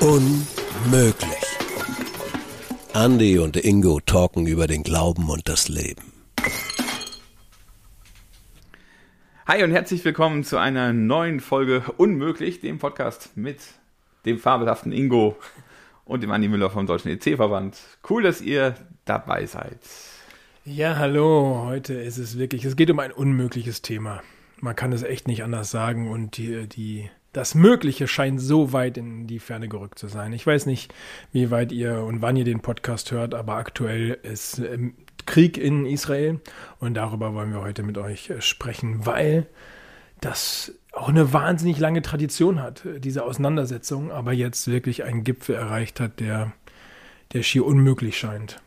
Unmöglich. Andy und Ingo talken über den Glauben und das Leben. Hi und herzlich willkommen zu einer neuen Folge Unmöglich, dem Podcast mit dem fabelhaften Ingo und dem Andi Müller vom Deutschen EC-Verband. Cool, dass ihr dabei seid. Ja, hallo. Heute ist es wirklich, es geht um ein unmögliches Thema. Man kann es echt nicht anders sagen und die, die, das Mögliche scheint so weit in die Ferne gerückt zu sein. Ich weiß nicht, wie weit ihr und wann ihr den Podcast hört, aber aktuell ist ähm, Krieg in Israel und darüber wollen wir heute mit euch äh, sprechen, weil das auch eine wahnsinnig lange Tradition hat, diese Auseinandersetzung, aber jetzt wirklich einen Gipfel erreicht hat, der, der schier unmöglich scheint.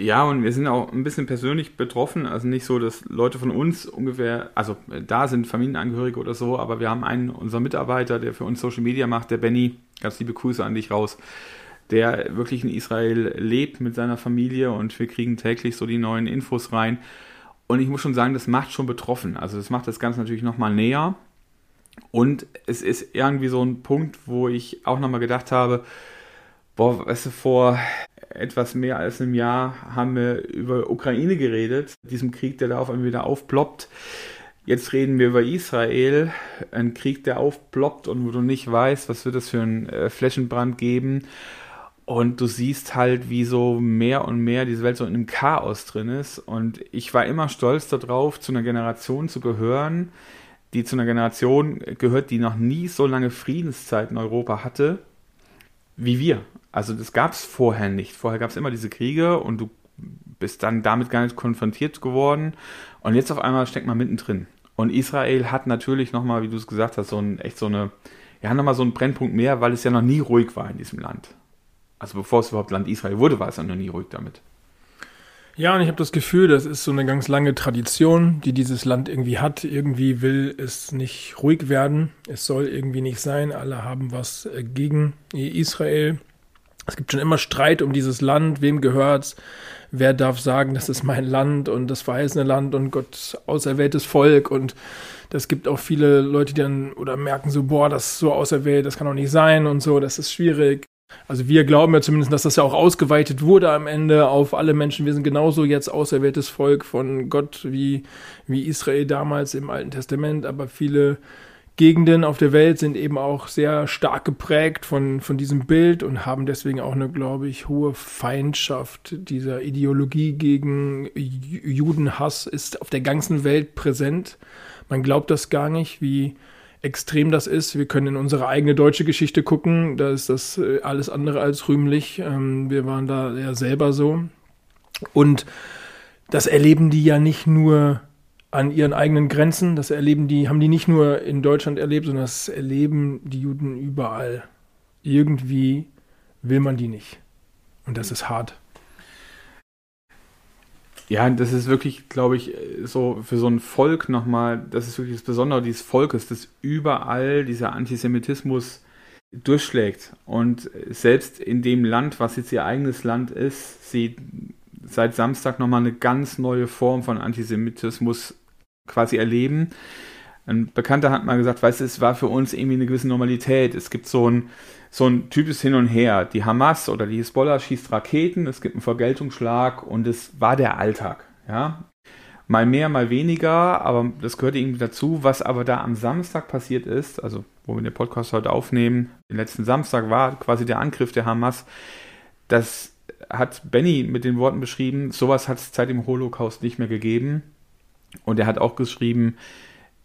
Ja, und wir sind auch ein bisschen persönlich betroffen. Also nicht so, dass Leute von uns ungefähr, also da sind Familienangehörige oder so, aber wir haben einen, unser Mitarbeiter, der für uns Social Media macht, der Benny, ganz liebe Grüße an dich raus, der wirklich in Israel lebt mit seiner Familie und wir kriegen täglich so die neuen Infos rein. Und ich muss schon sagen, das macht schon betroffen. Also das macht das Ganze natürlich nochmal näher. Und es ist irgendwie so ein Punkt, wo ich auch nochmal gedacht habe, boah, weißt du, vor etwas mehr als einem Jahr haben wir über Ukraine geredet, diesem Krieg, der da auf einmal wieder aufploppt. Jetzt reden wir über Israel, ein Krieg, der aufploppt und wo du nicht weißt, was wird das für ein äh, Flächenbrand geben. Und du siehst halt, wie so mehr und mehr diese Welt so in einem Chaos drin ist. Und ich war immer stolz darauf, zu einer Generation zu gehören, die zu einer Generation gehört, die noch nie so lange Friedenszeit in Europa hatte wie wir. Also das gab es vorher nicht. Vorher gab es immer diese Kriege und du bist dann damit gar nicht konfrontiert geworden. Und jetzt auf einmal steckt man mittendrin. Und Israel hat natürlich nochmal, wie du es gesagt hast, so ein, echt so eine, ja, nochmal so einen Brennpunkt mehr, weil es ja noch nie ruhig war in diesem Land. Also bevor es überhaupt Land Israel wurde, war es ja noch nie ruhig damit. Ja, und ich habe das Gefühl, das ist so eine ganz lange Tradition, die dieses Land irgendwie hat. Irgendwie will es nicht ruhig werden. Es soll irgendwie nicht sein. Alle haben was äh, gegen Israel. Es gibt schon immer Streit um dieses Land, wem gehört's, wer darf sagen, das ist mein Land und das verheißene Land und Gott auserwähltes Volk und das gibt auch viele Leute, die dann oder merken so, boah, das ist so auserwählt, das kann doch nicht sein und so, das ist schwierig. Also wir glauben ja zumindest, dass das ja auch ausgeweitet wurde am Ende auf alle Menschen. Wir sind genauso jetzt auserwähltes Volk von Gott wie, wie Israel damals im Alten Testament, aber viele Gegenden auf der Welt sind eben auch sehr stark geprägt von, von diesem Bild und haben deswegen auch eine, glaube ich, hohe Feindschaft dieser Ideologie gegen Judenhass ist auf der ganzen Welt präsent. Man glaubt das gar nicht, wie extrem das ist. Wir können in unsere eigene deutsche Geschichte gucken. Da ist das äh, alles andere als rühmlich. Ähm, wir waren da ja selber so. Und das erleben die ja nicht nur an ihren eigenen Grenzen. Das erleben die, haben die nicht nur in Deutschland erlebt, sondern das erleben die Juden überall. Irgendwie will man die nicht. Und das ist hart. Ja, das ist wirklich, glaube ich, so für so ein Volk nochmal, das ist wirklich das Besondere dieses Volkes, dass überall dieser Antisemitismus durchschlägt. Und selbst in dem Land, was jetzt ihr eigenes Land ist, sie seit Samstag nochmal eine ganz neue Form von Antisemitismus quasi erleben. Ein Bekannter hat mal gesagt, weißt du, es war für uns irgendwie eine gewisse Normalität. Es gibt so ein, so ein typisches Hin und Her. Die Hamas oder die Hisbollah schießt Raketen, es gibt einen Vergeltungsschlag und es war der Alltag. Ja? Mal mehr, mal weniger, aber das gehört irgendwie dazu. Was aber da am Samstag passiert ist, also wo wir den Podcast heute aufnehmen, den letzten Samstag war quasi der Angriff der Hamas, das hat Benny mit den Worten beschrieben, sowas hat es seit dem Holocaust nicht mehr gegeben. Und er hat auch geschrieben,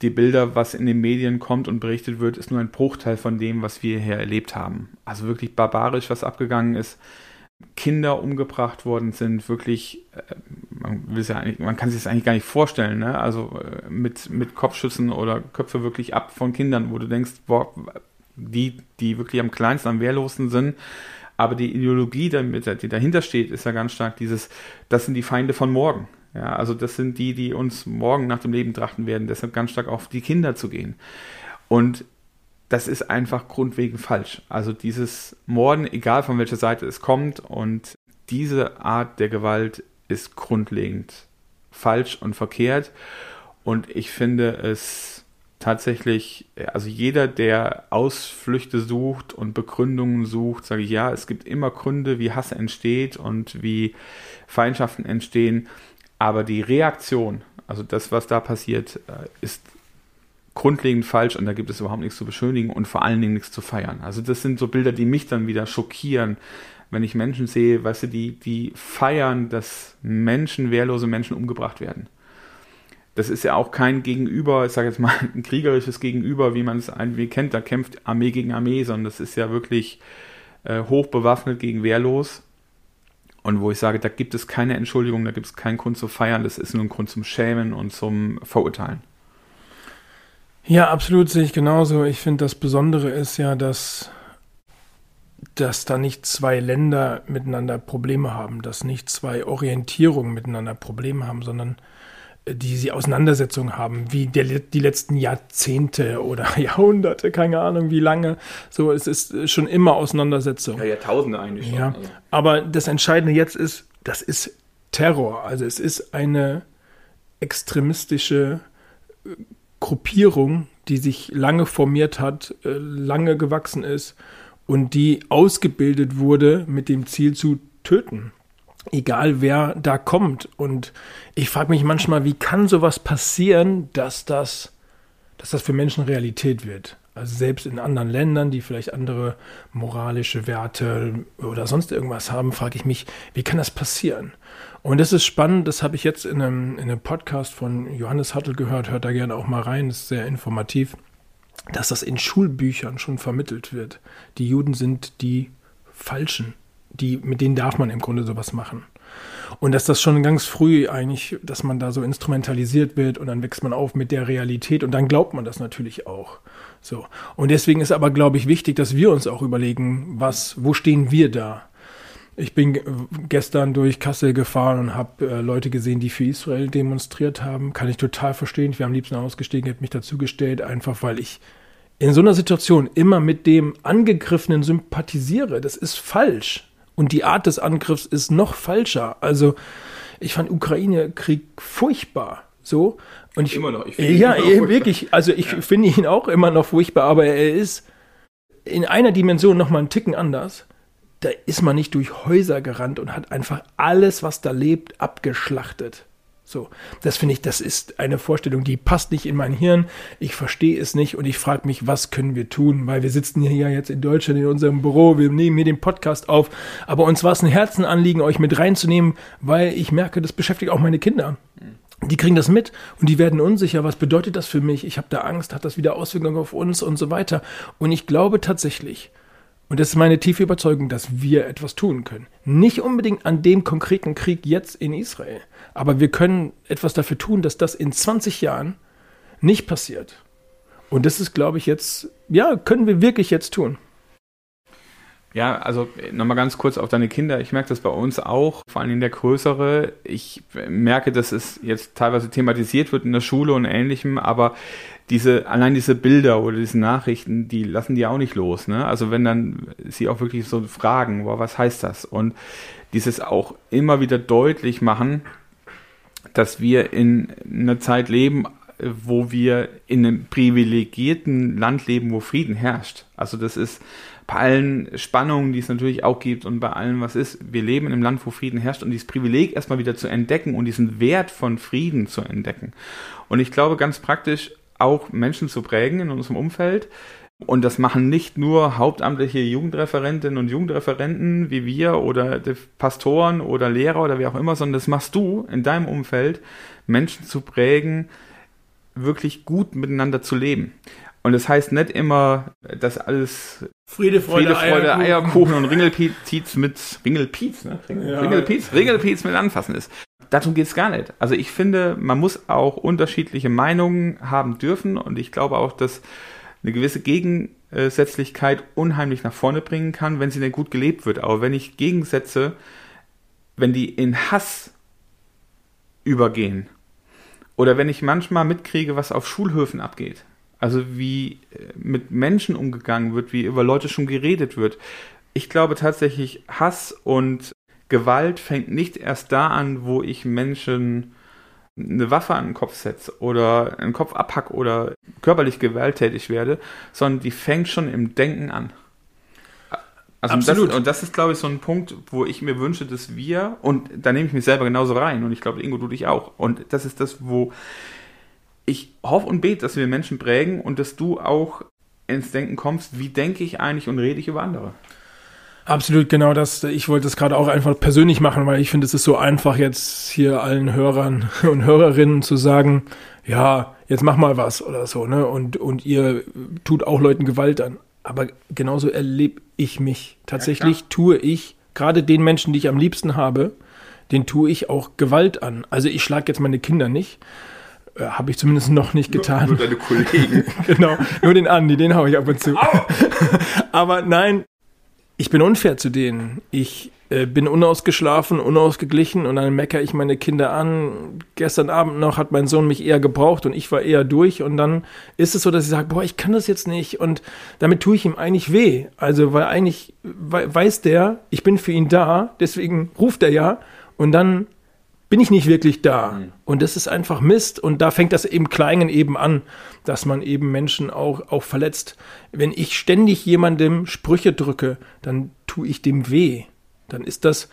die Bilder, was in den Medien kommt und berichtet wird, ist nur ein Bruchteil von dem, was wir hier erlebt haben. Also wirklich barbarisch, was abgegangen ist. Kinder umgebracht worden sind, wirklich, äh, man, ja man kann sich das eigentlich gar nicht vorstellen, ne? also äh, mit, mit Kopfschüssen oder Köpfe wirklich ab von Kindern, wo du denkst, boah, die, die wirklich am kleinsten, am wehrlosen sind, aber die Ideologie, die dahinter steht, ist ja ganz stark dieses, das sind die Feinde von morgen. Ja, also das sind die, die uns morgen nach dem Leben trachten werden, deshalb ganz stark auf die Kinder zu gehen. Und das ist einfach grundlegend falsch. Also dieses Morden, egal von welcher Seite es kommt, und diese Art der Gewalt ist grundlegend falsch und verkehrt. Und ich finde es tatsächlich, also jeder, der Ausflüchte sucht und Begründungen sucht, sage ich ja, es gibt immer Gründe, wie Hass entsteht und wie Feindschaften entstehen, aber die Reaktion, also das, was da passiert, äh, ist grundlegend falsch und da gibt es überhaupt nichts zu beschönigen und vor allen Dingen nichts zu feiern. Also das sind so Bilder, die mich dann wieder schockieren, wenn ich Menschen sehe, weißt du, die, die feiern, dass Menschen, wehrlose Menschen umgebracht werden. Das ist ja auch kein Gegenüber, ich sage jetzt mal ein kriegerisches Gegenüber, wie man es irgendwie kennt, da kämpft Armee gegen Armee, sondern das ist ja wirklich äh, hoch bewaffnet gegen wehrlos. Und wo ich sage, da gibt es keine Entschuldigung, da gibt es keinen Grund zu feiern, das ist nur ein Grund zum Schämen und zum Verurteilen. Ja, absolut sehe ich genauso. Ich finde, das Besondere ist ja, dass, dass da nicht zwei Länder miteinander Probleme haben, dass nicht zwei Orientierungen miteinander Probleme haben, sondern die sie Auseinandersetzungen haben, wie der, die letzten Jahrzehnte oder Jahrhunderte, keine Ahnung wie lange. So, es ist schon immer Auseinandersetzung. Ja, Jahrtausende eigentlich schon. Ja. Also. Aber das Entscheidende jetzt ist, das ist Terror. Also es ist eine extremistische äh, Gruppierung, die sich lange formiert hat, äh, lange gewachsen ist und die ausgebildet wurde mit dem Ziel zu töten. Egal wer da kommt. Und ich frage mich manchmal, wie kann sowas passieren, dass das, dass das für Menschen Realität wird? Also selbst in anderen Ländern, die vielleicht andere moralische Werte oder sonst irgendwas haben, frage ich mich, wie kann das passieren? Und das ist spannend, das habe ich jetzt in einem, in einem Podcast von Johannes Hattel gehört, hört da gerne auch mal rein, ist sehr informativ, dass das in Schulbüchern schon vermittelt wird. Die Juden sind die Falschen, die, mit denen darf man im Grunde sowas machen. Und dass das schon ganz früh eigentlich, dass man da so instrumentalisiert wird und dann wächst man auf mit der Realität und dann glaubt man das natürlich auch. So. Und deswegen ist aber, glaube ich, wichtig, dass wir uns auch überlegen, was, wo stehen wir da? Ich bin gestern durch Kassel gefahren und habe äh, Leute gesehen, die für Israel demonstriert haben. Kann ich total verstehen. Ich wäre am liebsten ausgestiegen, hätte mich dazugestellt, einfach weil ich in so einer Situation immer mit dem Angegriffenen sympathisiere. Das ist falsch. Und die Art des Angriffs ist noch falscher. Also, ich fand Ukraine-Krieg furchtbar. So. Und ich, immer noch. Ich ja, wirklich. Also, ich ja. finde ihn auch immer noch furchtbar, aber er ist in einer Dimension noch mal einen Ticken anders da ist man nicht durch Häuser gerannt und hat einfach alles, was da lebt, abgeschlachtet. So, das finde ich, das ist eine Vorstellung, die passt nicht in mein Hirn. Ich verstehe es nicht und ich frage mich, was können wir tun? Weil wir sitzen hier ja jetzt in Deutschland in unserem Büro, wir nehmen hier den Podcast auf. Aber uns war es ein Herzenanliegen, euch mit reinzunehmen, weil ich merke, das beschäftigt auch meine Kinder. Die kriegen das mit und die werden unsicher. Was bedeutet das für mich? Ich habe da Angst, hat das wieder Auswirkungen auf uns und so weiter. Und ich glaube tatsächlich, und das ist meine tiefe Überzeugung, dass wir etwas tun können. Nicht unbedingt an dem konkreten Krieg jetzt in Israel, aber wir können etwas dafür tun, dass das in 20 Jahren nicht passiert. Und das ist, glaube ich, jetzt, ja, können wir wirklich jetzt tun. Ja, also nochmal ganz kurz auf deine Kinder. Ich merke das bei uns auch, vor allem der Größere. Ich merke, dass es jetzt teilweise thematisiert wird in der Schule und ähnlichem, aber diese, allein diese Bilder oder diese Nachrichten, die lassen die auch nicht los. Ne? Also wenn dann sie auch wirklich so fragen, boah, was heißt das? Und dieses auch immer wieder deutlich machen, dass wir in einer Zeit leben, wo wir in einem privilegierten Land leben, wo Frieden herrscht. Also das ist bei allen Spannungen, die es natürlich auch gibt und bei allem, was ist, wir leben in einem Land, wo Frieden herrscht und dieses Privileg erstmal wieder zu entdecken und diesen Wert von Frieden zu entdecken. Und ich glaube ganz praktisch, auch Menschen zu prägen in unserem Umfeld. Und das machen nicht nur hauptamtliche Jugendreferentinnen und Jugendreferenten wie wir oder Pastoren oder Lehrer oder wie auch immer, sondern das machst du in deinem Umfeld, Menschen zu prägen, wirklich gut miteinander zu leben. Und das heißt nicht immer, dass alles Friede, Freude, Friede, Freude Eierkuchen. Eierkuchen und Ringelpiez mit Ringelpiez, ne? Ringelpiez, ja. Ringelpiez mit anfassen ist darum geht es gar nicht. Also ich finde, man muss auch unterschiedliche Meinungen haben dürfen und ich glaube auch, dass eine gewisse Gegensätzlichkeit unheimlich nach vorne bringen kann, wenn sie denn gut gelebt wird. Aber wenn ich Gegensätze, wenn die in Hass übergehen oder wenn ich manchmal mitkriege, was auf Schulhöfen abgeht, also wie äh, mit Menschen umgegangen wird, wie über Leute schon geredet wird. Ich glaube tatsächlich, Hass und Gewalt fängt nicht erst da an, wo ich Menschen eine Waffe an den Kopf setze oder einen Kopf abhack oder körperlich gewalttätig werde, sondern die fängt schon im Denken an. Also Absolut. Das, und das ist, glaube ich, so ein Punkt, wo ich mir wünsche, dass wir, und da nehme ich mich selber genauso rein, und ich glaube, Ingo, du dich auch. Und das ist das, wo ich hoffe und bete, dass wir Menschen prägen und dass du auch ins Denken kommst, wie denke ich eigentlich und rede ich über andere. Absolut, genau das. Ich wollte es gerade auch einfach persönlich machen, weil ich finde, es ist so einfach, jetzt hier allen Hörern und Hörerinnen zu sagen, ja, jetzt mach mal was oder so, ne? Und, und ihr tut auch Leuten Gewalt an. Aber genauso erlebe ich mich. Tatsächlich ja, tue ich, gerade den Menschen, die ich am liebsten habe, den tue ich auch Gewalt an. Also ich schlage jetzt meine Kinder nicht. Äh, habe ich zumindest noch nicht getan. Nur, nur deine Kollegen. genau, nur den Andi, den haue ich ab und zu. Aber nein, ich bin unfair zu denen. Ich äh, bin unausgeschlafen, unausgeglichen und dann meckere ich meine Kinder an. Gestern Abend noch hat mein Sohn mich eher gebraucht und ich war eher durch und dann ist es so, dass ich sage, boah, ich kann das jetzt nicht und damit tue ich ihm eigentlich weh. Also, weil eigentlich weiß der, ich bin für ihn da, deswegen ruft er ja und dann bin ich nicht wirklich da. Mhm. Und das ist einfach Mist. Und da fängt das im Kleinen eben an, dass man eben Menschen auch, auch verletzt. Wenn ich ständig jemandem Sprüche drücke, dann tue ich dem weh. Dann ist das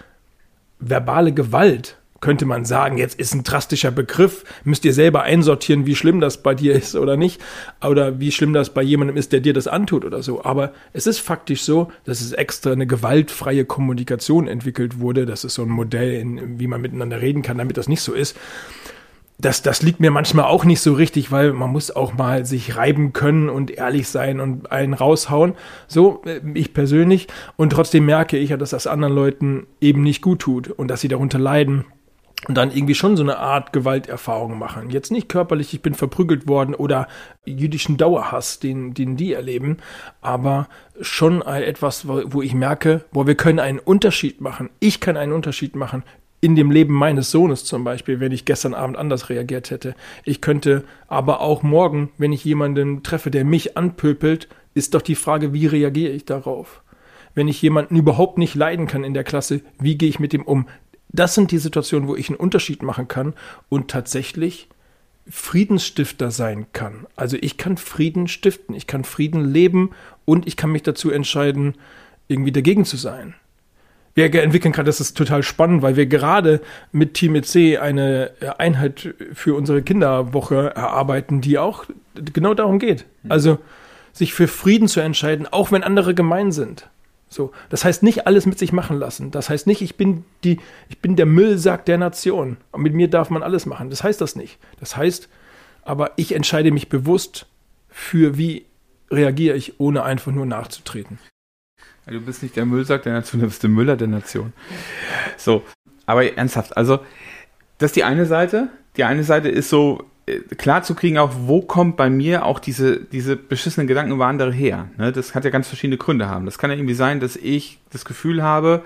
verbale Gewalt könnte man sagen, jetzt ist ein drastischer Begriff, müsst ihr selber einsortieren, wie schlimm das bei dir ist oder nicht, oder wie schlimm das bei jemandem ist, der dir das antut oder so. Aber es ist faktisch so, dass es extra eine gewaltfreie Kommunikation entwickelt wurde. Das ist so ein Modell, in, wie man miteinander reden kann, damit das nicht so ist. Das, das liegt mir manchmal auch nicht so richtig, weil man muss auch mal sich reiben können und ehrlich sein und einen raushauen. So, äh, ich persönlich. Und trotzdem merke ich ja, dass das anderen Leuten eben nicht gut tut und dass sie darunter leiden und dann irgendwie schon so eine Art Gewalterfahrung machen. Jetzt nicht körperlich, ich bin verprügelt worden oder jüdischen Dauerhass, den, den die erleben, aber schon etwas, wo ich merke, boah, wir können einen Unterschied machen. Ich kann einen Unterschied machen in dem Leben meines Sohnes zum Beispiel, wenn ich gestern Abend anders reagiert hätte. Ich könnte aber auch morgen, wenn ich jemanden treffe, der mich anpöpelt, ist doch die Frage, wie reagiere ich darauf? Wenn ich jemanden überhaupt nicht leiden kann in der Klasse, wie gehe ich mit ihm um? Das sind die Situationen, wo ich einen Unterschied machen kann und tatsächlich Friedensstifter sein kann. Also ich kann Frieden stiften, ich kann Frieden leben und ich kann mich dazu entscheiden, irgendwie dagegen zu sein. Wir entwickeln gerade, das ist total spannend, weil wir gerade mit Team EC eine Einheit für unsere Kinderwoche erarbeiten, die auch genau darum geht. Also sich für Frieden zu entscheiden, auch wenn andere gemein sind. So, das heißt nicht alles mit sich machen lassen. Das heißt nicht, ich bin die, ich bin der Müllsack der Nation. Und mit mir darf man alles machen. Das heißt das nicht. Das heißt, aber ich entscheide mich bewusst für wie reagiere ich, ohne einfach nur nachzutreten. Du bist nicht der Müllsack der Nation, du bist der Müller der Nation. So, aber ernsthaft, also das ist die eine Seite. Die eine Seite ist so, klar zu kriegen, auch wo kommt bei mir auch diese, diese beschissenen Gedanken über andere her. Ne? Das kann ja ganz verschiedene Gründe haben. Das kann ja irgendwie sein, dass ich das Gefühl habe,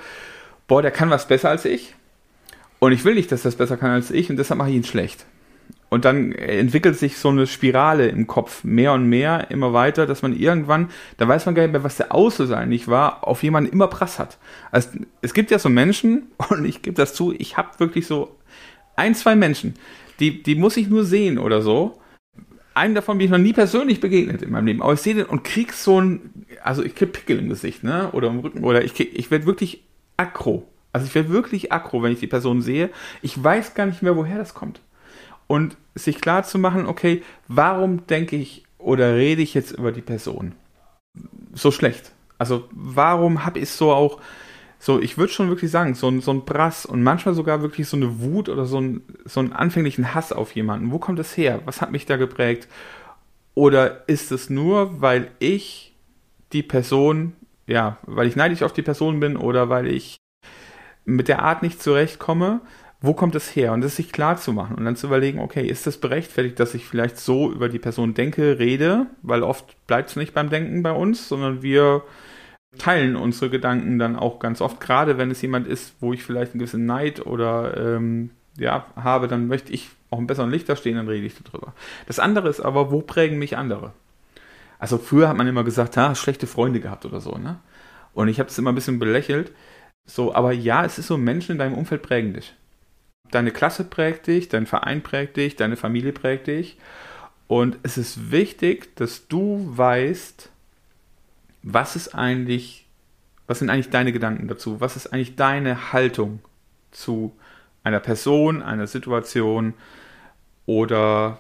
boah, der kann was besser als ich. Und ich will nicht, dass das besser kann als ich und deshalb mache ich ihn schlecht. Und dann entwickelt sich so eine Spirale im Kopf mehr und mehr, immer weiter, dass man irgendwann, da weiß man gar nicht mehr, was der Auslöser eigentlich war, auf jemanden immer Prass hat. Also es gibt ja so Menschen, und ich gebe das zu, ich habe wirklich so ein, zwei Menschen, die, die muss ich nur sehen oder so. Einen davon bin ich noch nie persönlich begegnet in meinem Leben, aber ich sehe den und krieg so ein, also ich krieg Pickel im Gesicht, ne, oder im Rücken, oder ich, ich werde wirklich aggro. Also ich werde wirklich aggro, wenn ich die Person sehe. Ich weiß gar nicht mehr, woher das kommt. Und sich klar zu machen, okay, warum denke ich oder rede ich jetzt über die Person so schlecht? Also warum habe ich so auch so, ich würde schon wirklich sagen, so ein, so ein Brass und manchmal sogar wirklich so eine Wut oder so, ein, so einen anfänglichen Hass auf jemanden. Wo kommt das her? Was hat mich da geprägt? Oder ist es nur, weil ich die Person, ja, weil ich neidisch auf die Person bin oder weil ich mit der Art nicht zurechtkomme? Wo kommt es her? Und das sich klar zu machen und dann zu überlegen, okay, ist das berechtfertigt, dass ich vielleicht so über die Person denke, rede? Weil oft bleibt es nicht beim Denken bei uns, sondern wir teilen unsere Gedanken dann auch ganz oft, gerade wenn es jemand ist, wo ich vielleicht einen gewissen Neid oder ähm, ja, habe, dann möchte ich auch im besseren Licht da stehen, dann rede ich darüber. Das andere ist aber, wo prägen mich andere? Also früher hat man immer gesagt, ha, schlechte Freunde gehabt oder so, ne? Und ich habe es immer ein bisschen belächelt. So, aber ja, es ist so, Menschen in deinem Umfeld prägen dich. Deine Klasse prägt dich, dein Verein prägt dich, deine Familie prägt dich. Und es ist wichtig, dass du weißt, was ist eigentlich, was sind eigentlich deine Gedanken dazu? Was ist eigentlich deine Haltung zu einer Person, einer Situation oder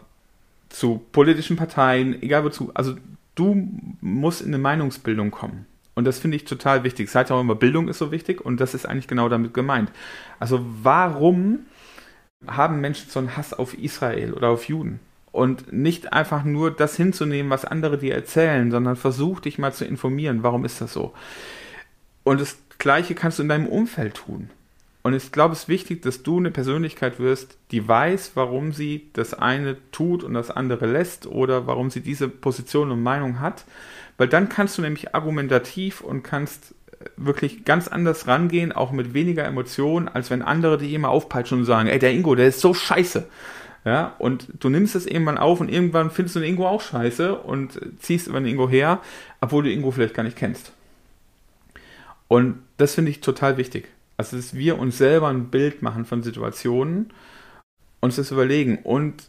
zu politischen Parteien, egal wozu. Also du musst in eine Meinungsbildung kommen. Und das finde ich total wichtig. Seit auch immer, Bildung ist so wichtig und das ist eigentlich genau damit gemeint. Also warum haben Menschen so einen Hass auf Israel oder auf Juden? Und nicht einfach nur das hinzunehmen, was andere dir erzählen, sondern versuch dich mal zu informieren, warum ist das so? Und das Gleiche kannst du in deinem Umfeld tun. Und ich glaube, es ist wichtig, dass du eine Persönlichkeit wirst, die weiß, warum sie das eine tut und das andere lässt oder warum sie diese Position und Meinung hat. Weil dann kannst du nämlich argumentativ und kannst äh, wirklich ganz anders rangehen, auch mit weniger Emotionen, als wenn andere die immer aufpeitschen und sagen, ey, der Ingo, der ist so scheiße. Ja, und du nimmst es irgendwann auf und irgendwann findest du den Ingo auch scheiße und ziehst über den Ingo her, obwohl du Ingo vielleicht gar nicht kennst. Und das finde ich total wichtig. Also, dass wir uns selber ein Bild machen von Situationen, uns das überlegen und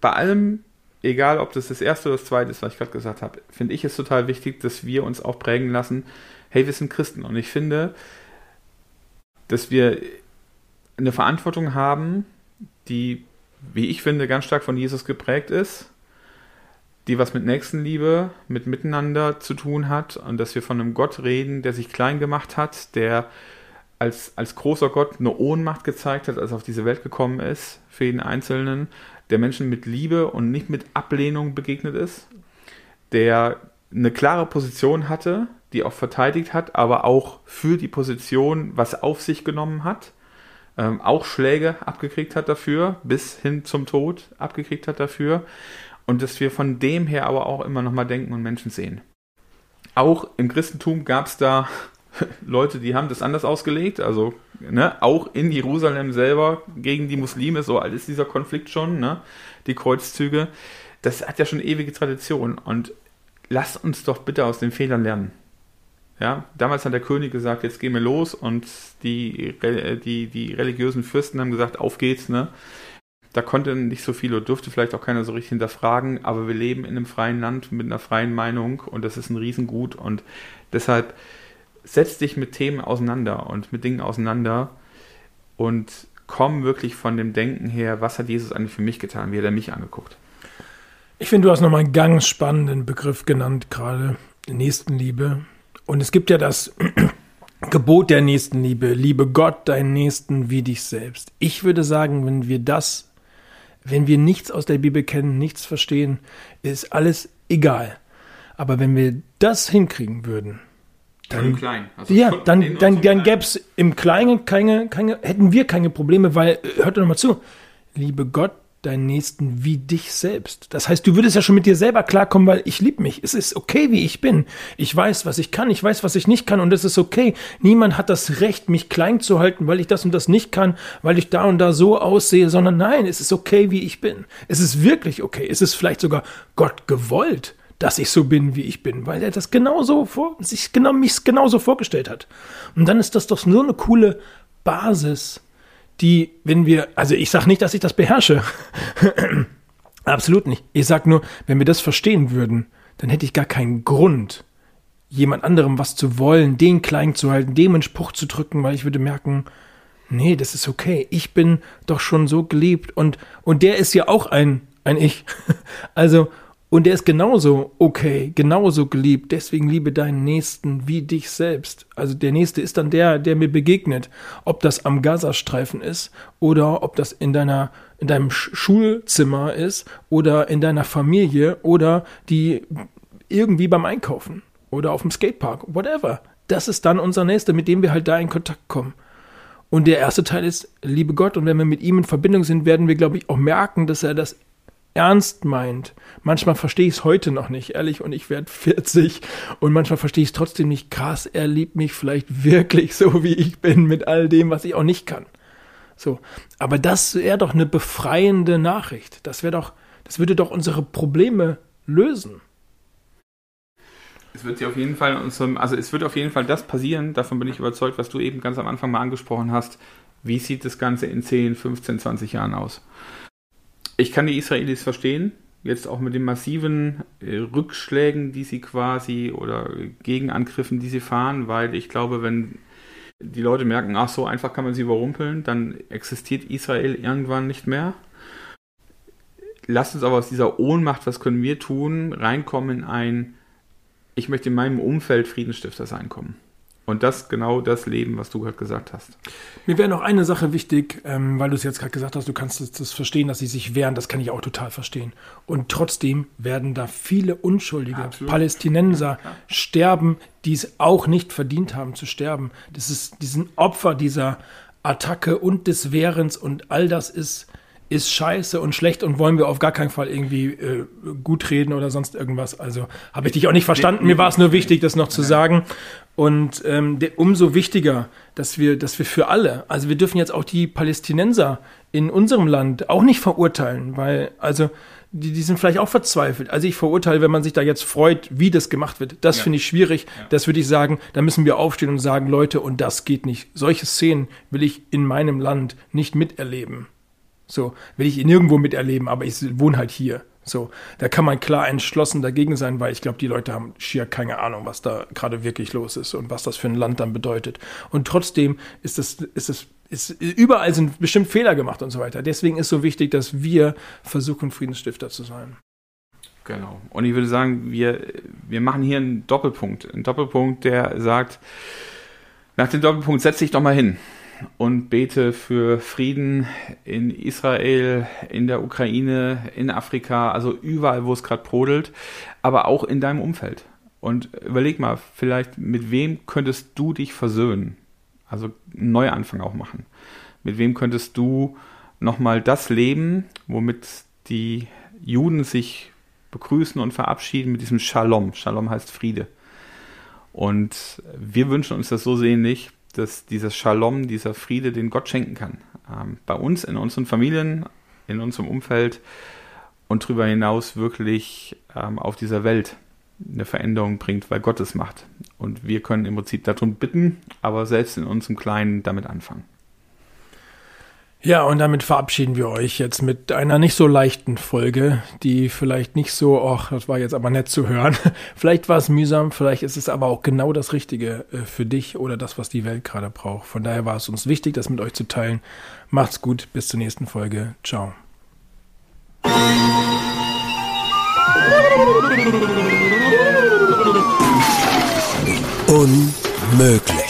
bei allem, egal ob das das erste oder das zweite ist, was ich gerade gesagt habe, finde ich es total wichtig, dass wir uns auch prägen lassen, hey, wir sind Christen und ich finde, dass wir eine Verantwortung haben, die, wie ich finde, ganz stark von Jesus geprägt ist, die was mit Nächstenliebe, mit Miteinander zu tun hat und dass wir von einem Gott reden, der sich klein gemacht hat, der als, als großer Gott eine Ohnmacht gezeigt hat, als er auf diese Welt gekommen ist, für jeden Einzelnen, der Menschen mit Liebe und nicht mit Ablehnung begegnet ist, der eine klare Position hatte, die auch verteidigt hat, aber auch für die Position was auf sich genommen hat, ähm, auch Schläge abgekriegt hat dafür, bis hin zum Tod abgekriegt hat dafür und dass wir von dem her aber auch immer nochmal denken und Menschen sehen. Auch im Christentum gab es da Leute, die haben das anders ausgelegt, also ne, auch in Jerusalem selber gegen die Muslime, so alt ist dieser Konflikt schon, ne, die Kreuzzüge, das hat ja schon ewige Tradition und lass uns doch bitte aus den Fehlern lernen. Ja, damals hat der König gesagt, jetzt gehen wir los und die, die, die religiösen Fürsten haben gesagt, auf geht's, ne. Da konnte nicht so viel oder durfte vielleicht auch keiner so richtig hinterfragen, aber wir leben in einem freien Land mit einer freien Meinung und das ist ein Riesengut und deshalb setz dich mit Themen auseinander und mit Dingen auseinander und komm wirklich von dem Denken her, was hat Jesus eigentlich für mich getan, wie hat er mich angeguckt. Ich finde, du hast nochmal einen ganz spannenden Begriff genannt, gerade Nächstenliebe. Und es gibt ja das Gebot der Nächstenliebe, liebe Gott, deinen Nächsten wie dich selbst. Ich würde sagen, wenn wir das, wenn wir nichts aus der Bibel kennen, nichts verstehen, ist alles egal. Aber wenn wir das hinkriegen würden, dann. Also ja, dann, dann, dann gäbe es im Kleinen keine, keine, hätten wir keine Probleme, weil, äh, hört doch mal zu, liebe Gott, deinen Nächsten wie dich selbst. Das heißt, du würdest ja schon mit dir selber klarkommen, weil ich liebe mich. Es ist okay, wie ich bin. Ich weiß, was ich kann, ich weiß, was ich nicht kann und es ist okay. Niemand hat das Recht, mich klein zu halten, weil ich das und das nicht kann, weil ich da und da so aussehe, sondern nein, es ist okay, wie ich bin. Es ist wirklich okay. Es ist vielleicht sogar Gott gewollt dass ich so bin, wie ich bin, weil er das genauso vor, sich genau, mich genauso vorgestellt hat. Und dann ist das doch so eine coole Basis, die, wenn wir, also ich sage nicht, dass ich das beherrsche. Absolut nicht. Ich sage nur, wenn wir das verstehen würden, dann hätte ich gar keinen Grund, jemand anderem was zu wollen, den klein zu halten, dem einen Spruch zu drücken, weil ich würde merken, nee, das ist okay. Ich bin doch schon so geliebt und, und der ist ja auch ein, ein Ich. Also, und er ist genauso okay, genauso geliebt. Deswegen liebe deinen Nächsten wie dich selbst. Also der Nächste ist dann der, der mir begegnet. Ob das am Gazastreifen ist oder ob das in deiner, in deinem Schulzimmer ist oder in deiner Familie oder die irgendwie beim Einkaufen oder auf dem Skatepark, whatever. Das ist dann unser Nächster, mit dem wir halt da in Kontakt kommen. Und der erste Teil ist, liebe Gott, und wenn wir mit ihm in Verbindung sind, werden wir, glaube ich, auch merken, dass er das ernst meint. Manchmal verstehe ich es heute noch nicht, ehrlich, und ich werde 40 und manchmal verstehe ich es trotzdem nicht. Krass, er liebt mich vielleicht wirklich so, wie ich bin, mit all dem, was ich auch nicht kann. So. Aber das wäre doch eine befreiende Nachricht. Das wäre doch, das würde doch unsere Probleme lösen. Es wird auf jeden Fall, also es wird auf jeden Fall das passieren, davon bin ich überzeugt, was du eben ganz am Anfang mal angesprochen hast, Wie sieht das Ganze in 10, 15, 20 Jahren aus? Ich kann die Israelis verstehen, jetzt auch mit den massiven äh, Rückschlägen, die sie quasi oder Gegenangriffen, die sie fahren, weil ich glaube, wenn die Leute merken, ach so einfach kann man sie überrumpeln, dann existiert Israel irgendwann nicht mehr. Lasst uns aber aus dieser Ohnmacht, was können wir tun, reinkommen in ein, ich möchte in meinem Umfeld Friedensstifter sein kommen. Und das genau das Leben, was du gerade gesagt hast. Mir wäre noch eine Sache wichtig, ähm, weil du es jetzt gerade gesagt hast, du kannst das, verstehen, dass sie sich wehren, das kann ich auch total verstehen. Und trotzdem werden da viele unschuldige Absolut. Palästinenser ja, sterben, die es auch nicht verdient haben zu sterben. Das ist diesen Opfer dieser Attacke und des Wehrens und all das ist ist scheiße und schlecht und wollen wir auf gar keinen Fall irgendwie äh, gut reden oder sonst irgendwas. Also habe ich dich auch nicht verstanden. Mir war es nur wichtig, das noch zu sagen. Und ähm, de, umso wichtiger, dass wir, dass wir für alle, also wir dürfen jetzt auch die Palästinenser in unserem Land auch nicht verurteilen, weil also die, die sind vielleicht auch verzweifelt. Also ich verurteile, wenn man sich da jetzt freut, wie das gemacht wird. Das ja. finde ich schwierig. Ja. Das würde ich sagen, da müssen wir aufstehen und sagen, Leute, und das geht nicht. Solche Szenen will ich in meinem Land nicht miterleben. So, will ich nirgendwo miterleben, aber ich wohne halt hier. So, da kann man klar entschlossen dagegen sein, weil ich glaube, die Leute haben schier keine Ahnung, was da gerade wirklich los ist und was das für ein Land dann bedeutet. Und trotzdem ist es, ist es, ist, überall sind bestimmt Fehler gemacht und so weiter. Deswegen ist so wichtig, dass wir versuchen, Friedensstifter zu sein. Genau. Und ich würde sagen, wir, wir machen hier einen Doppelpunkt. Einen Doppelpunkt, der sagt, nach dem Doppelpunkt setz dich doch mal hin und bete für Frieden in Israel, in der Ukraine, in Afrika, also überall, wo es gerade brodelt, aber auch in deinem Umfeld. Und überleg mal, vielleicht mit wem könntest du dich versöhnen? Also einen Neuanfang auch machen. Mit wem könntest du nochmal das leben, womit die Juden sich begrüßen und verabschieden mit diesem Shalom. Shalom heißt Friede. Und wir wünschen uns das so sehnlich, dass dieser Shalom, dieser Friede, den Gott schenken kann. Ähm, bei uns, in unseren Familien, in unserem Umfeld und darüber hinaus wirklich ähm, auf dieser Welt eine Veränderung bringt, weil Gott es macht. Und wir können im Prinzip darum bitten, aber selbst in unserem Kleinen damit anfangen. Ja, und damit verabschieden wir euch jetzt mit einer nicht so leichten Folge, die vielleicht nicht so, ach, das war jetzt aber nett zu hören. vielleicht war es mühsam, vielleicht ist es aber auch genau das Richtige äh, für dich oder das, was die Welt gerade braucht. Von daher war es uns wichtig, das mit euch zu teilen. Macht's gut, bis zur nächsten Folge. Ciao. Unmöglich.